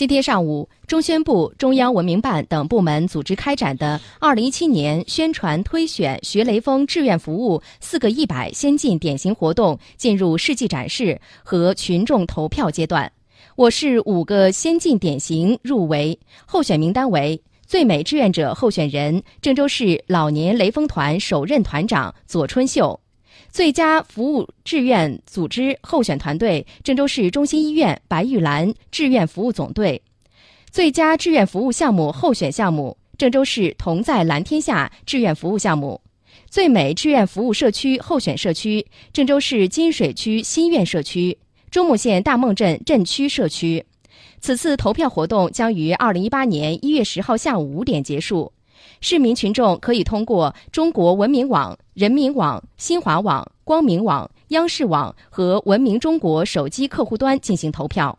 今天上午，中宣部、中央文明办等部门组织开展的2017年宣传推选学雷锋志愿服务四个一百先进典型活动进入事迹展示和群众投票阶段。我市五个先进典型入围，候选名单为：最美志愿者候选人郑州市老年雷锋团首任团长左春秀。最佳服务志愿组织候选团队：郑州市中心医院白玉兰志愿服务总队；最佳志愿服务项目候选项目：郑州市同在蓝天下志愿服务项目；最美志愿服务社区候选社区：郑州市金水区新苑社区、中牟县大孟镇镇区社区。此次投票活动将于二零一八年一月十号下午五点结束。市民群众可以通过中国文明网、人民网、新华网、光明网、央视网和文明中国手机客户端进行投票。